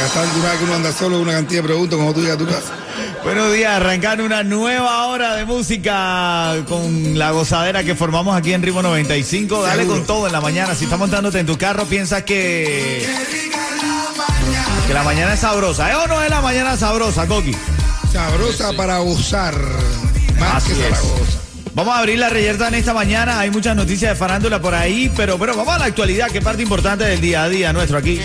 Gastar que uno anda solo una cantidad de preguntas cuando tú llegas a tu casa. Buenos días, arrancando una nueva hora de música con la gozadera que formamos aquí en Ritmo 95. Dale Seguro. con todo en la mañana. Si estás montándote en tu carro, piensas que, que la mañana es sabrosa. ¿Eh o no es la mañana sabrosa, Coqui? Sabrosa para gozar. Más Así que es. Vamos a abrir la reyerta en esta mañana. Hay muchas noticias de farándula por ahí, pero, pero vamos a la actualidad, que parte importante del día a día nuestro aquí.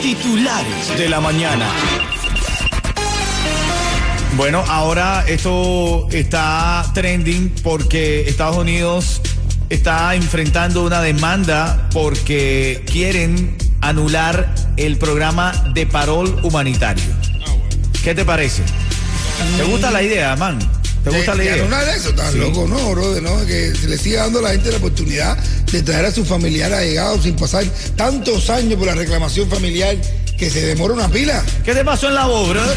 Titulares de la mañana. Bueno, ahora esto está trending porque Estados Unidos está enfrentando una demanda porque quieren anular el programa de parol humanitario. ¿Qué te parece? ¿Te gusta la idea, man? ¿Te gusta la de eso, Sí. loco, no, brother, no, que se le siga dando a la gente la oportunidad de traer a sus familiares allegados sin pasar tantos años por la reclamación familiar que se demora una pila. ¿Qué te pasó en la voz, bro? No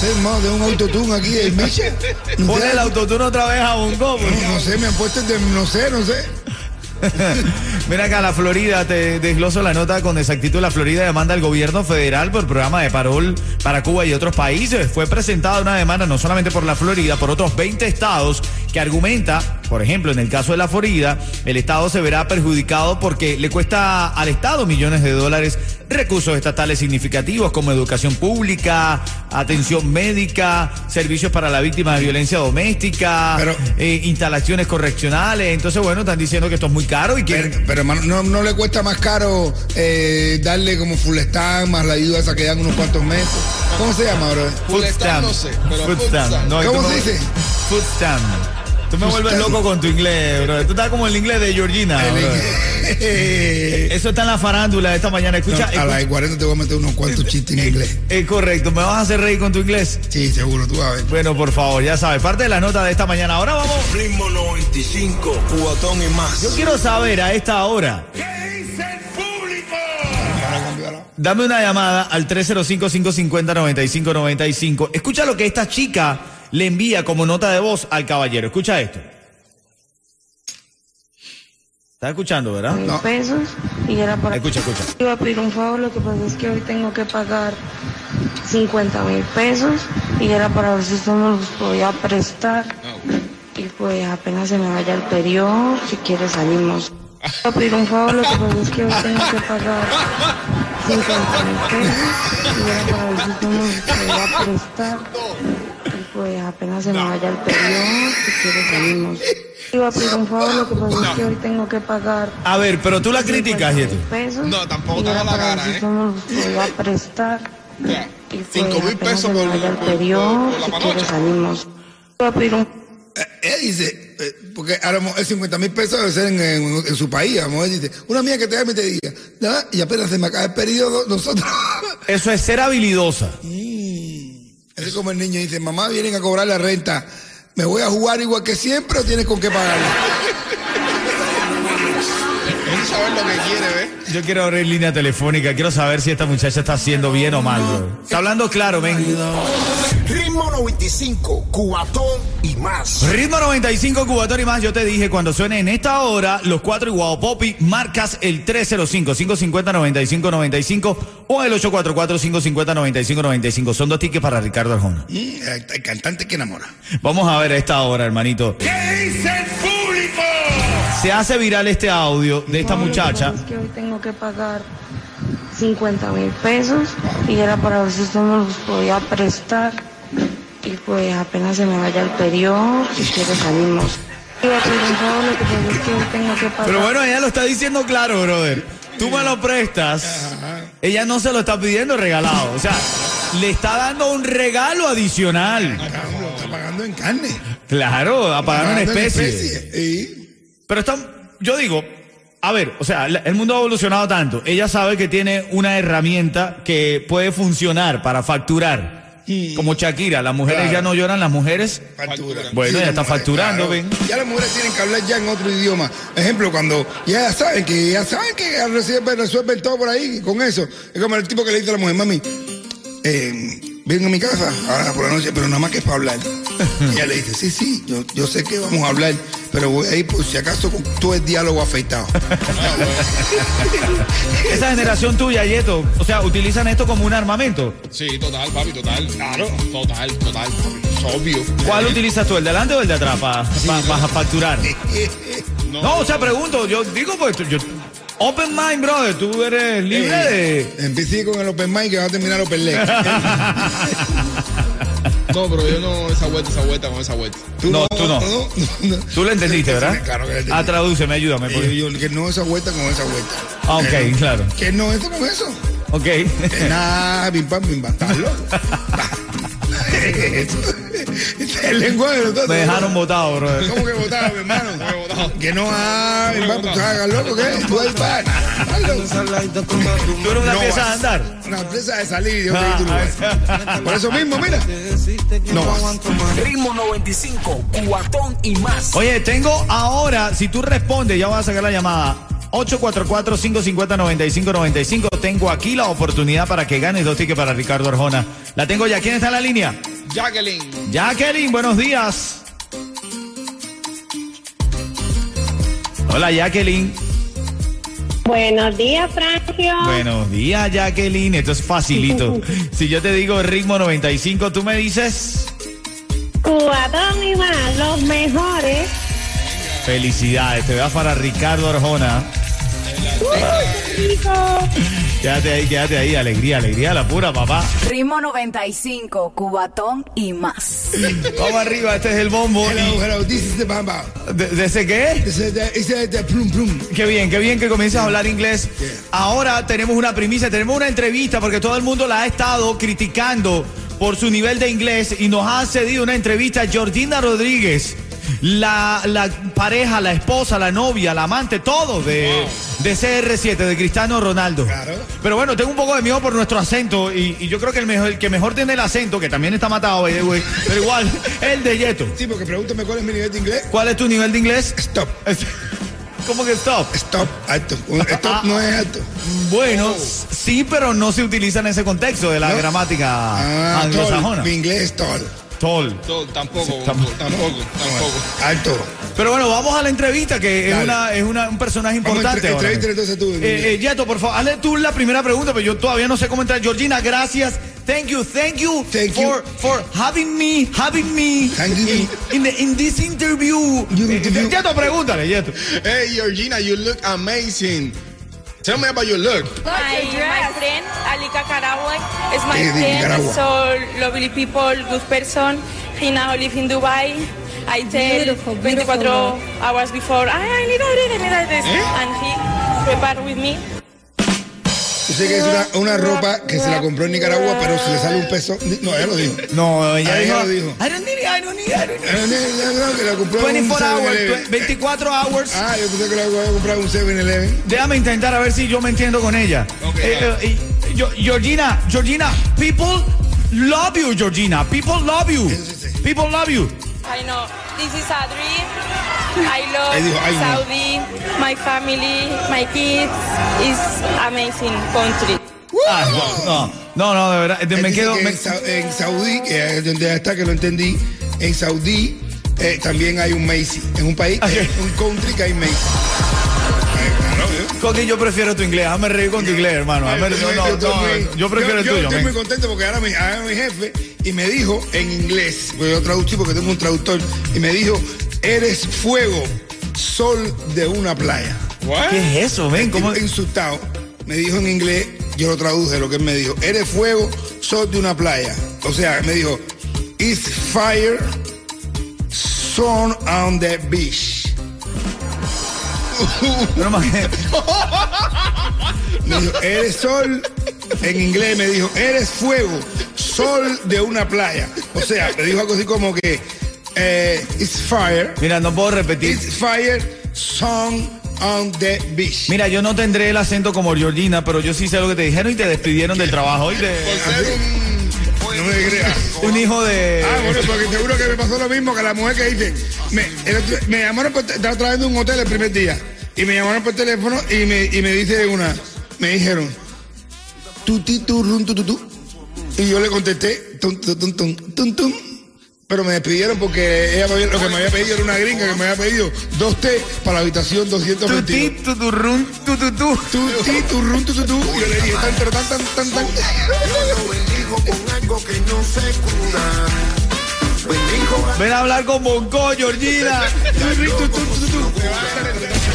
sé, hermano, de un autotune aquí del Miche. No Pon el autotune otra vez a un go. no, no sé, me han puesto el de, no sé, no sé. Mira acá, la Florida, te desgloso la nota con exactitud. La Florida demanda al gobierno federal por programa de parol para Cuba y otros países. Fue presentada una demanda no solamente por la Florida, por otros 20 estados que argumenta, por ejemplo, en el caso de la Florida, el estado se verá perjudicado porque le cuesta al estado millones de dólares recursos estatales significativos como educación pública, atención médica, servicios para la víctima de violencia doméstica, Pero- eh, instalaciones correccionales. Entonces, bueno, están diciendo que esto es muy caro y quieren... Pero, pero, hermano, no, no le cuesta más caro eh, darle como full stand más la ayuda esa que dan unos cuantos meses. ¿Cómo se llama, bro? Food stamp. no sé, pero Food. No, tú ¿Cómo se dice? Food stamp. Tú me vuelves loco con tu inglés, bro. Tú estás como el inglés de Georgina. El-. Eh, Eso está en la farándula de esta mañana. no, Escucha, a escucha- las 40 te voy a meter unos cuantos chistes en inglés. es correcto. ¿Me vas a hacer reír con tu inglés? Sí, seguro, tú vas a ver. Bueno, por favor, ya sabes. Parte de la nota de esta mañana. Ahora vamos. Ritmo 95, cuatón y más. Yo quiero saber a esta hora. Ahora cambió la- Dame una llamada al 305-550-9595. Escucha lo que esta chica le envía como nota de voz al caballero. Escucha esto. ¿Estás escuchando, verdad? mil pesos y era para... Escucha, escucha. Iba a pedir un favor, lo que pasa es que hoy tengo que pagar 50 mil pesos y era para ver si usted me los podía prestar. Y pues apenas se me vaya el periodo, si quiere salimos. Iba a pedir un favor, lo que pasa es que hoy tengo que pagar 50 mil pesos y era para ver si usted me los podía prestar. Pues apenas se me vaya el periodo, si quiere salimos. Iba a pedir un favor, lo que pasa es que hoy tengo que pagar A ver, pero tú la criticas, y pesos. No, tampoco te da la si ¿eh? me los podía prestar. Ya, Y pues, Cinco mil apenas pesos se me por, vaya el por- periodo, si quiere panocha. salimos. Iba a pedir un Eh, Ella dice, eh, porque a lo mejor 50 mil pesos debe ser en, en- en su país. A lo mejor dice, una mía que te llame y te diga, "Ya, y apenas se me acaba el periodo, nosotros. Eso es ser habilidosa. Es como el niño dice, mamá, vienen a cobrar la renta. ¿Me voy a jugar igual que siempre o tienes con qué pagarla? Él sabe lo que quiere, ¿ves? Yo quiero abrir línea telefónica. Quiero saber si esta muchacha está haciendo bien o mal. bro. Está hablando claro, ven. Ritmo 95, cuatón y más. Ritmo 95, Cubatón y más. Yo te dije, cuando suene en esta hora, los cuatro y Guau Popi, marcas el 305-550-9595 o el 844-550-9595. Son dos tickets para Ricardo Arjona. Mm, el, cantante que enamora. Vamos a ver a esta hora, hermanito. ¿Qué dice el público? Se hace viral este audio de esta muchacha. Es que hoy tengo que pagar 50 mil pesos y era para ver si usted me los podía prestar. Y pues apenas se me vaya el periodo, si quiere salimos. Pero bueno, ella lo está diciendo claro, brother. Tú me lo prestas. Ella no se lo está pidiendo regalado. O sea, le está dando un regalo adicional. Cabrón, lo está pagando en carne. Claro, a pagar una Pagando en especie. especie. Y Pero están, yo digo, A ver, o sea, el mundo ha evolucionado tanto. Ella sabe que tiene una herramienta que puede funcionar para facturar. Como Shakira, las mujeres Claro. ya no lloran, las mujeres. Factura. Bueno, ya está mujeres, facturando, ven. Ya las mujeres tienen que hablar ya en otro idioma. Ejemplo, cuando ya saben que ya saben que resuelven, resuelven todo por ahí con eso. Es como el tipo que le dice a la mujer, mami, eh, ven a mi casa ahora por la noche, pero nada más que es para hablar. Y ella le dice, sí, sí, yo, yo sé que vamos a hablar, pero voy a ir por si acaso con todo el diálogo afeitado. Esa generación tuya, Yeto, o sea, utilizan esto como un armamento. Sí, total, papi, total. Claro. Total, total, papi. Es obvio. ¿Cuál utilizas tú, el de delante o el de atrás para facturar? No, o sea, pregunto, yo digo, pues, yo, open mind, brother, tú eres libre de... Empecé con el open mic que va a terminar open leg. No, pero yo no, esa vuelta, esa vuelta, con esa vuelta. No, tú no. no. Tú lo entendiste, ¿verdad? Claro que lo entendí. Ah, tradúceme, ayúdame. Y porque- yo, yo, que no esa vuelta con esa vuelta. Ah, ok, Eh, claro. Que no eso con eso. Ok. Eh, Nah, pim pam, pim pam. ¿Estás loco? Eso. Es el lenguaje de nosotros. Me dejaron botado, brother. ¿Cómo que votado, mi hermano? Votado. Que no ah, pim pam, ¿tú hagas loco qué? ¿Tú ahí vas? Tú eres una pieza de vas. andar. Una empresa de salir Ah, Uruguay. Por eso mismo, mira. No vas. Ritmo 95, cuatón y más. Oye, tengo ahora, si tú respondes, ya voy a sacar la llamada. 844-550-9595. Tengo aquí la oportunidad para que ganes dos tickets para Ricardo Arjona. La tengo ya. ¿Quién está en la línea? Jacqueline. Jacqueline, buenos días. Hola, Jacqueline. Buenos días, Francio. Buenos días, Jacqueline. Esto es facilito. Si yo te digo ritmo 95, tú me dices Cubatón y más, los mejores. felicidades. Te vas para Ricardo Arjona. Quédate ahí, quédate ahí. Alegría, alegría, la pura, papá. Ritmo 95, cubatón y más. Vamos arriba, este es el bombo. Hello, hello, this is the bamba. ¿Y ¿De, de ese qué? This is the, this is the plum plum. Qué bien, qué bien que comiences a hablar inglés. Ahora tenemos una primicia, tenemos una entrevista porque todo el mundo la ha estado criticando por su nivel de inglés y nos ha cedido una entrevista Georgina Rodríguez, la, la pareja, la esposa, la novia, la amante, todo de, de CR7, de Cristiano Ronaldo. Claro. Pero bueno, tengo un poco de miedo por nuestro acento y, y yo creo que el, mejor, el que mejor tiene el acento, que también está matado, way, pero igual, el de Yeto. Sí, porque pregúntame cuál es mi nivel de inglés. ¿Cuál es tu nivel de inglés? Stop. ¿Cómo que stop? Stop, alto. Stop no es alto. Bueno, sí, pero no se utiliza en ese contexto de la ¿No? gramática Ah, anglosajona. Mi inglés es tall. Tall. Todo, tampoco, tampoco. tampoco, tampoco. Alto. Pero bueno, vamos a la entrevista, que es, una, es una- un personaje importante. entre- entrevista entonces tú, Eh, eh, Yeto, por favor, hazle tú la primera pregunta, pero yo todavía no sé cómo entrar. Georgina, gracias. Thank you, thank you Thank you. for, for having me, having me Thank you. in, in, the- in this interview. You- Eh, you- Yeto, pregúntale, Yeto. Hey, Georgina, you look amazing. Tell me about your look. My, my friend Alika Karawai is my friend, Nicaragua. so lovely people, good person. He now live in Dubai. I tell Beautiful, 24 hours before, I, I need a I need this, and he prepared with me. Yo sé que es una, una ropa que se la compró en Nicaragua, pero se le sale un peso. No, ella lo dijo. No, ella ella lo dijo. I don't need it, I don't need it, I don't need it. Eh, no, no, no, que la compró en un 24 hours, 7-Eleven. tw- 24 hours. Ah, yo pensé que la había comprado en un 7-Eleven. Déjame intentar a ver si yo me entiendo con ella. Ok, Eh, eh, yo- Georgina, Georgina, people love you, Georgina. People love you. People love you. I know this is a dream. I love Él dijo, "Ay, no". Saudi, my family, my kids. It's amazing country. Ah, no, no, no, de verdad. de- Él me quedo. que me- en, Sa- en Saudí, que es donde está que lo entendí, en Saudí eh, también hay un Macy. En un país, Ah, que- sí. un country que hay Macy. Coqui, yo prefiero tu inglés. Hazme reír con tu inglés, hermano. Hazme- no, no, yo prefiero el yo tuyo. estoy muy contento porque ahora mi, ahora mi jefe y me dijo en inglés, porque yo traducí porque tengo un traductor, y me dijo, eres fuego, sol de una playa. What? ¿Qué es eso, ven? ¿Cómo? insultado. Me dijo en inglés, yo lo traduje lo que él me dijo. Eres fuego, sol de una playa. O sea, me dijo, it's fire, sun on the beach. Que- Me dijo, eres sol, en inglés me dijo, eres fuego, sol de una playa. O sea, me dijo algo así como que, eh, it's fire, Mira, no puedo repetir. it's fire, sun on the beach. Mira, yo no tendré el acento como Georgina, pero yo sí sé lo que te dijeron y te despidieron del trabajo. Hoy de Por ser un. Creas. un hijo de. Ah, bueno, porque seguro que me pasó lo mismo que la mujer que dice. Me, el me llamaron, por, estaba trabajando en un hotel el primer día. Y me llamaron por teléfono y me, y me dice una. Me dijeron. Tu ti tu run tu tu tu. Y yo le contesté. Tum, tum, tum, tum, tum. Pero me despidieron porque ella me lo que me había pedido era una gringa que me había pedido dos té para la habitación Tu 222. ti, tu tu tu tu tu. Tu ti tu run tu tu tu. Y yo le dije tan pero tan tan tan tan. Ven a hablar con Bonco, Georgina.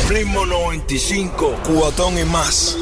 Ritmo 95, cuatón y más.